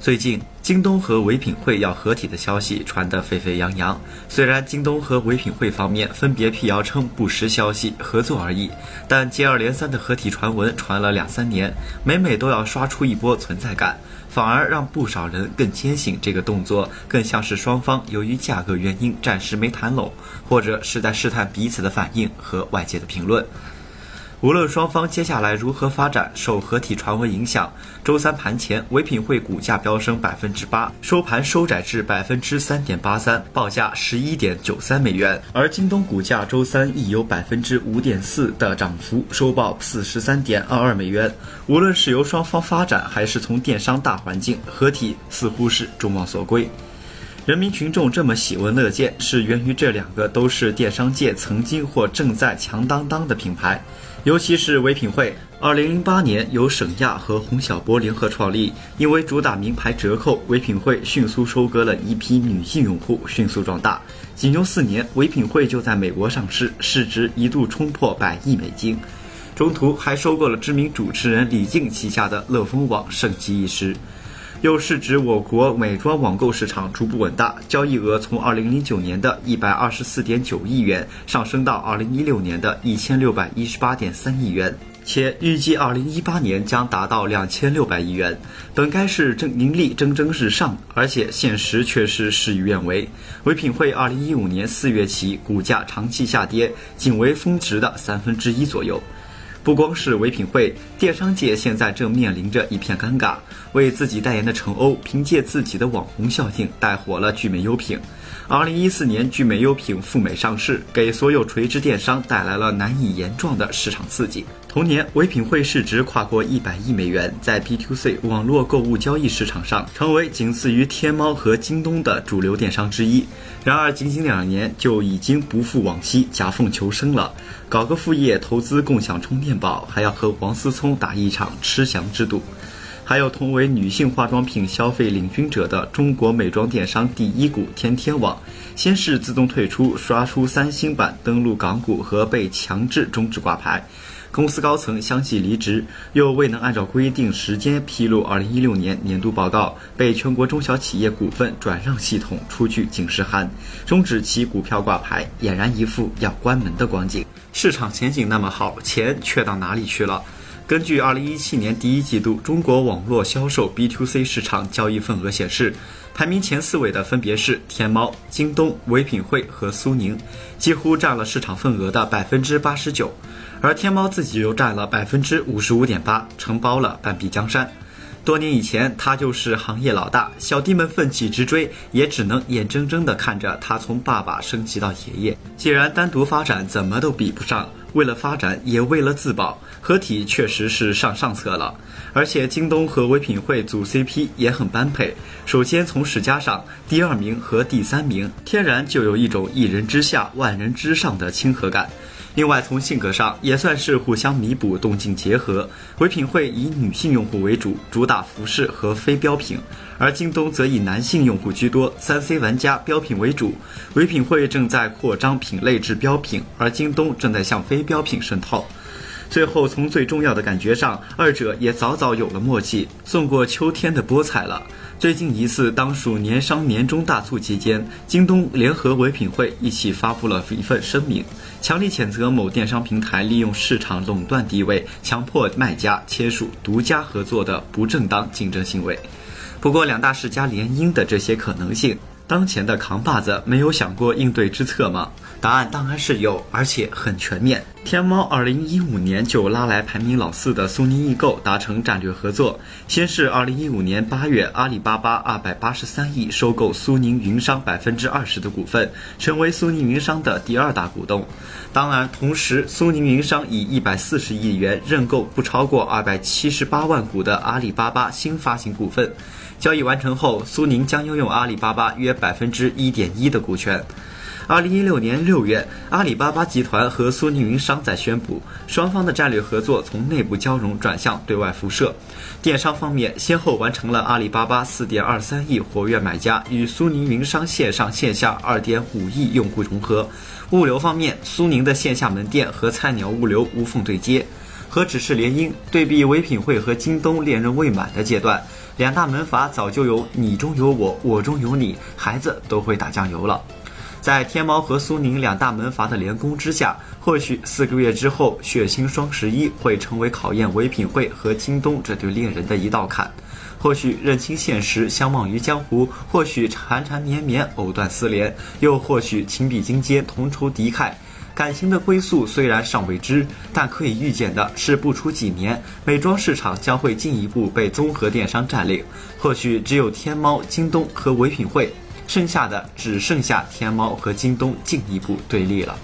最近，京东和唯品会要合体的消息传得沸沸扬扬。虽然京东和唯品会方面分别辟谣称不实消息、合作而已，但接二连三的合体传闻传了两三年，每每都要刷出一波存在感，反而让不少人更坚信这个动作更像是双方由于价格原因暂时没谈拢，或者是在试探彼此的反应和外界的评论。无论双方接下来如何发展，受合体传闻影响，周三盘前，唯品会股价飙升百分之八，收盘收窄至百分之三点八三，报价十一点九三美元。而京东股价周三亦有百分之五点四的涨幅，收报四十三点二二美元。无论是由双方发展，还是从电商大环境合体，似乎是众望所归。人民群众这么喜闻乐见，是源于这两个都是电商界曾经或正在强当当的品牌，尤其是唯品会。二零零八年由沈亚和洪小波联合创立，因为主打名牌折扣，唯品会迅速收割了一批女性用户，迅速壮大。仅用四年，唯品会就在美国上市，市值一度冲破百亿美金，中途还收购了知名主持人李静旗下的乐蜂网，盛极一时。又是指我国美妆网购市场逐步稳大，交易额从2009年的一百二十四点九亿元上升到2016年的一千六百一十八点三亿元，且预计2018年将达到两千六百亿元。本该是正盈利蒸蒸日上，而且现实却是事与愿违。唯品会2015年四月起股价长期下跌，仅为峰值的三分之一左右。不光是唯品会，电商界现在正面临着一片尴尬。为自己代言的陈欧，凭借自己的网红效应带火了聚美优品。二零一四年，聚美优品赴美上市，给所有垂直电商带来了难以言状的市场刺激。同年，唯品会市值跨过一百亿美元，在 B to C 网络购物交易市场上，成为仅次于天猫和京东的主流电商之一。然而，仅仅两年就已经不复往昔，夹缝求生了。搞个副业，投资共享充电宝，还要和王思聪打一场吃翔之赌。还有同为女性化妆品消费领军者的中国美妆电商第一股天天网，先是自动退出，刷出三星版登陆港股和被强制终止挂牌，公司高层相继离职，又未能按照规定时间披露2016年年度报告，被全国中小企业股份转让系统出具警示函，终止其股票挂牌，俨然一副要关门的光景。市场前景那么好，钱却到哪里去了？根据二零一七年第一季度中国网络销售 B to C 市场交易份额显示，排名前四位的分别是天猫、京东、唯品会和苏宁，几乎占了市场份额的百分之八十九，而天猫自己又占了百分之五十五点八，承包了半壁江山。多年以前，他就是行业老大，小弟们奋起直追，也只能眼睁睁地看着他从爸爸升级到爷爷。既然单独发展怎么都比不上，为了发展也为了自保，合体确实是上上策了。而且京东和唯品会组 CP 也很般配。首先从史家上，第二名和第三名天然就有一种一人之下万人之上的亲和感。另外，从性格上也算是互相弥补、动静结合。唯品会以女性用户为主，主打服饰和非标品；而京东则以男性用户居多，三 C 玩家标品为主。唯品会正在扩张品类至标品，而京东正在向非标品渗透。最后，从最重要的感觉上，二者也早早有了默契，送过秋天的菠菜了。最近一次当属年商年终大促期间，京东联合唯品会一起发布了一份声明，强力谴责某电商平台利用市场垄断地位，强迫卖家签署独家合作的不正当竞争行为。不过，两大世家联姻的这些可能性。当前的扛把子没有想过应对之策吗？答案当然是有，而且很全面。天猫二零一五年就拉来排名老四的苏宁易购达成战略合作。先是二零一五年八月，阿里巴巴二百八十三亿收购苏宁云商百分之二十的股份，成为苏宁云商的第二大股东。当然，同时苏宁云商以一百四十亿元认购不超过二百七十八万股的阿里巴巴新发行股份。交易完成后，苏宁将拥有阿里巴巴约百分之一点一的股权。二零一六年六月，阿里巴巴集团和苏宁云商在宣布，双方的战略合作从内部交融转向对外辐射。电商方面，先后完成了阿里巴巴四点二三亿活跃买家与苏宁云商线上线下二点五亿用户融合；物流方面，苏宁的线下门店和菜鸟物流无缝对接。何止是联姻？对比唯品会和京东恋人未满的阶段，两大门阀早就有你中有我，我中有你，孩子都会打酱油了。在天猫和苏宁两大门阀的联攻之下，或许四个月之后，血腥双十一会成为考验唯品会和京东这对恋人的一道坎。或许认清现实，相忘于江湖；或许缠缠绵绵，藕断丝连；又或许情比金坚，同仇敌忾。感情的归宿虽然尚未知，但可以预见的是，不出几年，美妆市场将会进一步被综合电商占领。或许只有天猫、京东和唯品会。剩下的只剩下天猫和京东进一步对立了。